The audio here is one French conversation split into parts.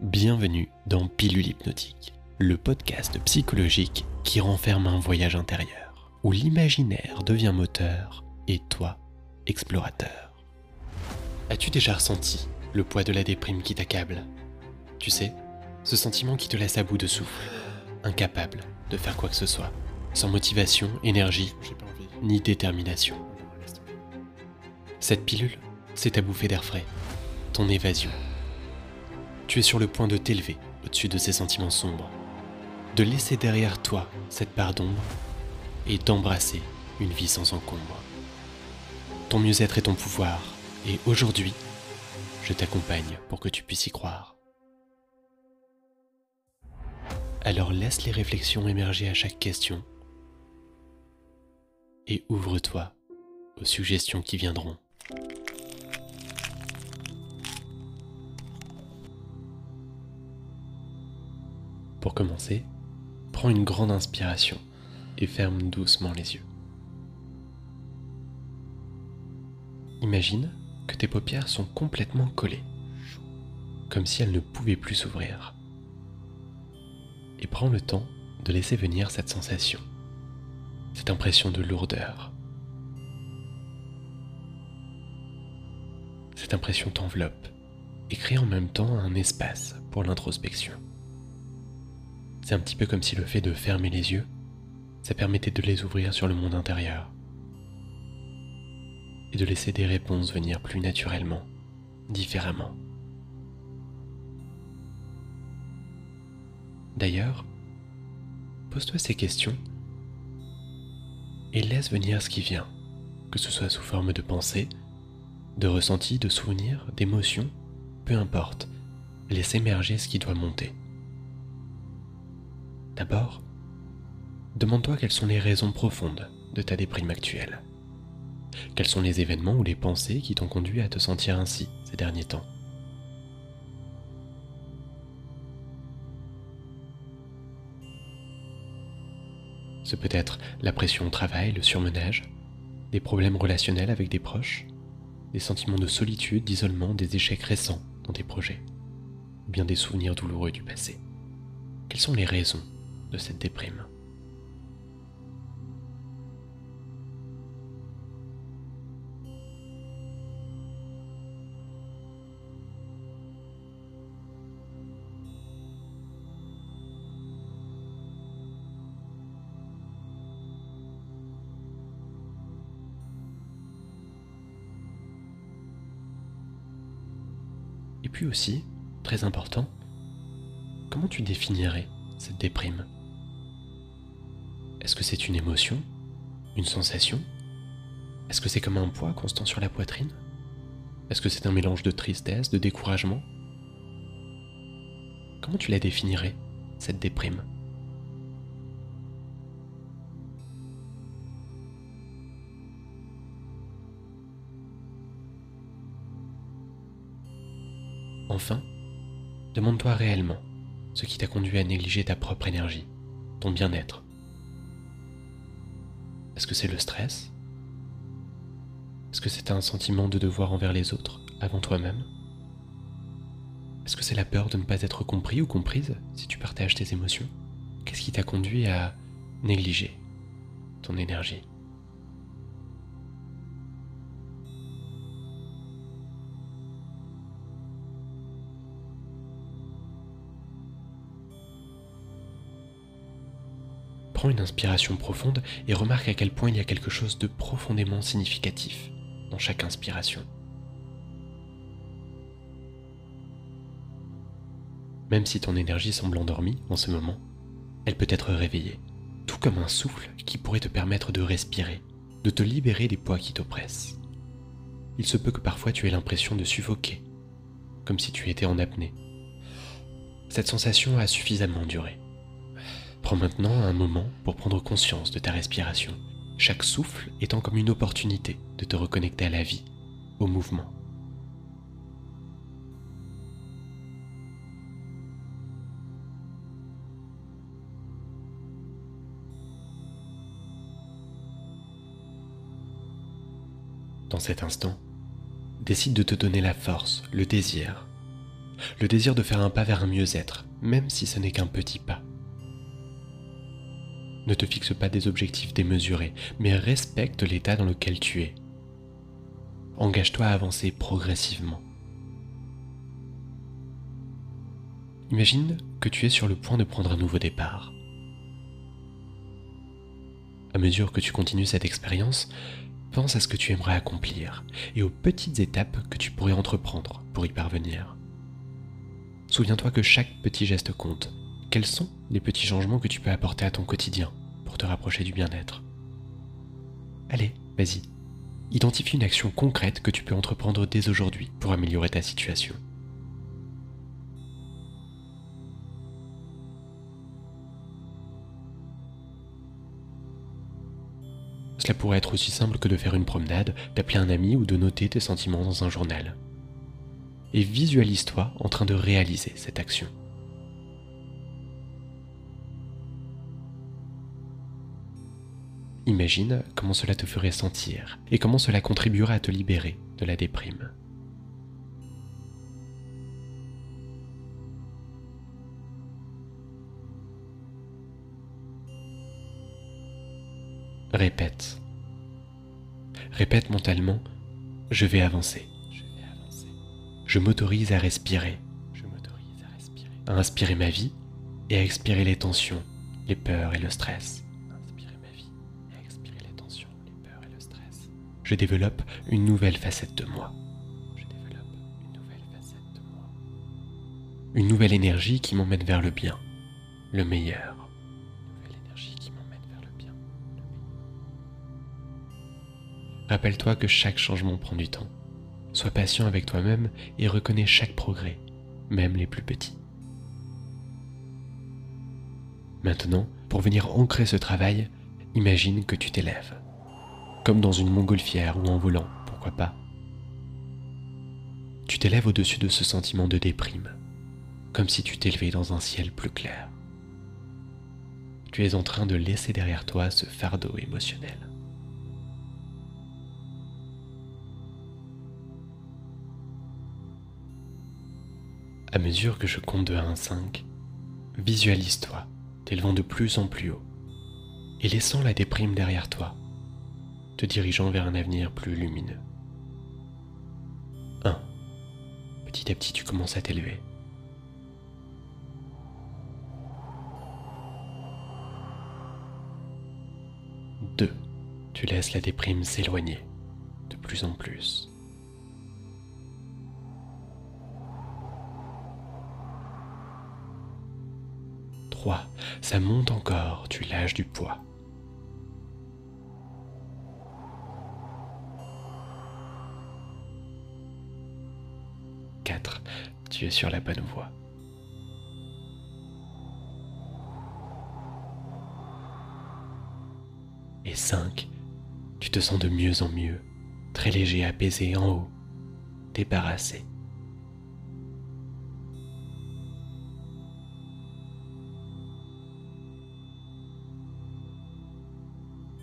Bienvenue dans Pilule Hypnotique, le podcast psychologique qui renferme un voyage intérieur, où l'imaginaire devient moteur et toi, explorateur. As-tu déjà ressenti le poids de la déprime qui t'accable? Tu sais, ce sentiment qui te laisse à bout de souffle, incapable de faire quoi que ce soit, sans motivation, énergie, ni détermination. Cette pilule, c'est ta bouffée d'air frais, ton évasion tu es sur le point de t'élever au-dessus de ces sentiments sombres, de laisser derrière toi cette part d'ombre et d'embrasser une vie sans encombre. Ton mieux-être est ton pouvoir, et aujourd'hui, je t'accompagne pour que tu puisses y croire. Alors laisse les réflexions émerger à chaque question et ouvre-toi aux suggestions qui viendront. Pour commencer, prends une grande inspiration et ferme doucement les yeux. Imagine que tes paupières sont complètement collées, comme si elles ne pouvaient plus s'ouvrir. Et prends le temps de laisser venir cette sensation, cette impression de lourdeur. Cette impression t'enveloppe et crée en même temps un espace pour l'introspection. C'est un petit peu comme si le fait de fermer les yeux, ça permettait de les ouvrir sur le monde intérieur et de laisser des réponses venir plus naturellement, différemment. D'ailleurs, pose-toi ces questions et laisse venir ce qui vient, que ce soit sous forme de pensée, de ressenti, de souvenir, d'émotion, peu importe, laisse émerger ce qui doit monter. D'abord, demande-toi quelles sont les raisons profondes de ta déprime actuelle. Quels sont les événements ou les pensées qui t'ont conduit à te sentir ainsi ces derniers temps? Ce peut être la pression au travail, le surmenage, des problèmes relationnels avec des proches, des sentiments de solitude, d'isolement, des échecs récents dans tes projets, ou bien des souvenirs douloureux du passé. Quelles sont les raisons de cette déprime. Et puis aussi, très important, comment tu définirais cette déprime? Est-ce que c'est une émotion? Une sensation? Est-ce que c'est comme un poids constant sur la poitrine? Est-ce que c'est un mélange de tristesse, de découragement? Comment tu la définirais, cette déprime? Enfin, demande-toi réellement ce qui t'a conduit à négliger ta propre énergie, ton bien-être, est-ce que c'est le stress? Est-ce que c'est un sentiment de devoir envers les autres avant toi-même? Est-ce que c'est la peur de ne pas être compris ou comprise si tu partages tes émotions? Qu'est-ce qui t'a conduit à négliger ton énergie? Prends une inspiration profonde et remarque à quel point il y a quelque chose de profondément significatif dans chaque inspiration. Même si ton énergie semble endormie en ce moment, elle peut être réveillée, tout comme un souffle qui pourrait te permettre de respirer, de te libérer des poids qui t'oppressent. Il se peut que parfois tu aies l'impression de suffoquer, comme si tu étais en apnée. Cette sensation a suffisamment duré. Prends maintenant un moment pour prendre conscience de ta respiration, chaque souffle étant comme une opportunité de te reconnecter à la vie, au mouvement. Dans cet instant, décide de te donner la force, le désir, le désir de faire un pas vers un mieux-être, même si ce n'est qu'un petit pas. Ne te fixe pas des objectifs démesurés, mais respecte l'état dans lequel tu es. Engage-toi à avancer progressivement. Imagine que tu es sur le point de prendre un nouveau départ. À mesure que tu continues cette expérience, pense à ce que tu aimerais accomplir et aux petites étapes que tu pourrais entreprendre pour y parvenir. Souviens-toi que chaque petit geste compte. Quels sont les petits changements que tu peux apporter à ton quotidien pour te rapprocher du bien-être? Allez, vas-y. Identifie une action concrète que tu peux entreprendre dès aujourd'hui pour améliorer ta situation. Cela pourrait être aussi simple que de faire une promenade, d'appeler un ami ou de noter tes sentiments dans un journal. Et visualise-toi en train de réaliser cette action. Imagine comment cela te ferait sentir et comment cela contribuera à te libérer de la déprime. Répète. Répète mentalement, je vais avancer. Je m'autorise à respirer. Je m'autorise à respirer. À inspirer ma vie et à expirer les tensions, les peurs et le stress. Je développe une nouvelle facette de moi. Une nouvelle énergie qui m'emmène vers le bien, le meilleur. Rappelle-toi que chaque changement prend du temps. Sois patient avec toi-même et reconnais chaque progrès, même les plus petits. Maintenant, pour venir ancrer ce travail, imagine que tu t'élèves. Comme dans une montgolfière ou en volant, pourquoi pas. Tu t'élèves au-dessus de ce sentiment de déprime, comme si tu t'élevais dans un ciel plus clair. Tu es en train de laisser derrière toi ce fardeau émotionnel. À mesure que je compte de 1 à 5, visualise-toi t'élevant de plus en plus haut et laissant la déprime derrière toi, te dirigeant vers un avenir plus lumineux. 1. Petit à petit, tu commences à t'élever. 2. Tu laisses la déprime s'éloigner de plus en plus. 3. Ça monte encore, tu lâches du poids. 4. Tu es sur la bonne voie. Et 5. Tu te sens de mieux en mieux, très léger, apaisé en haut, débarrassé.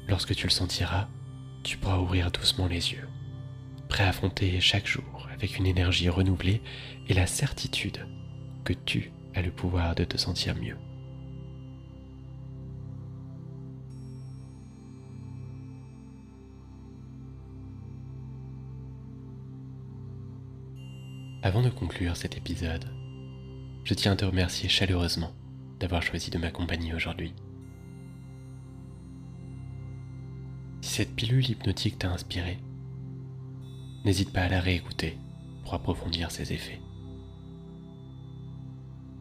Lorsque tu le sentiras, tu pourras ouvrir doucement les yeux, prêt à affronter chaque jour avec une énergie renouvelée et la certitude que tu as le pouvoir de te sentir mieux. Avant de conclure cet épisode, je tiens à te remercier chaleureusement d'avoir choisi de m'accompagner aujourd'hui. cette pilule hypnotique t'a inspiré, n'hésite pas à la réécouter pour approfondir ses effets.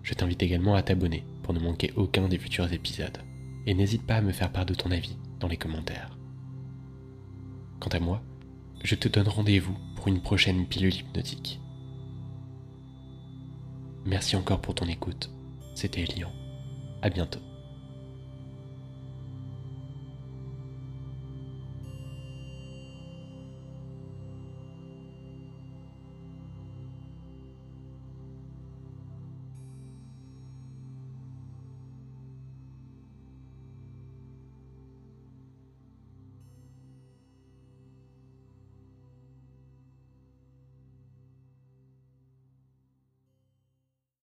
Je t'invite également à t'abonner pour ne manquer aucun des futurs épisodes. Et n'hésite pas à me faire part de ton avis dans les commentaires. Quant à moi, je te donne rendez-vous pour une prochaine pilule hypnotique. Merci encore pour ton écoute. C'était Elian. À bientôt.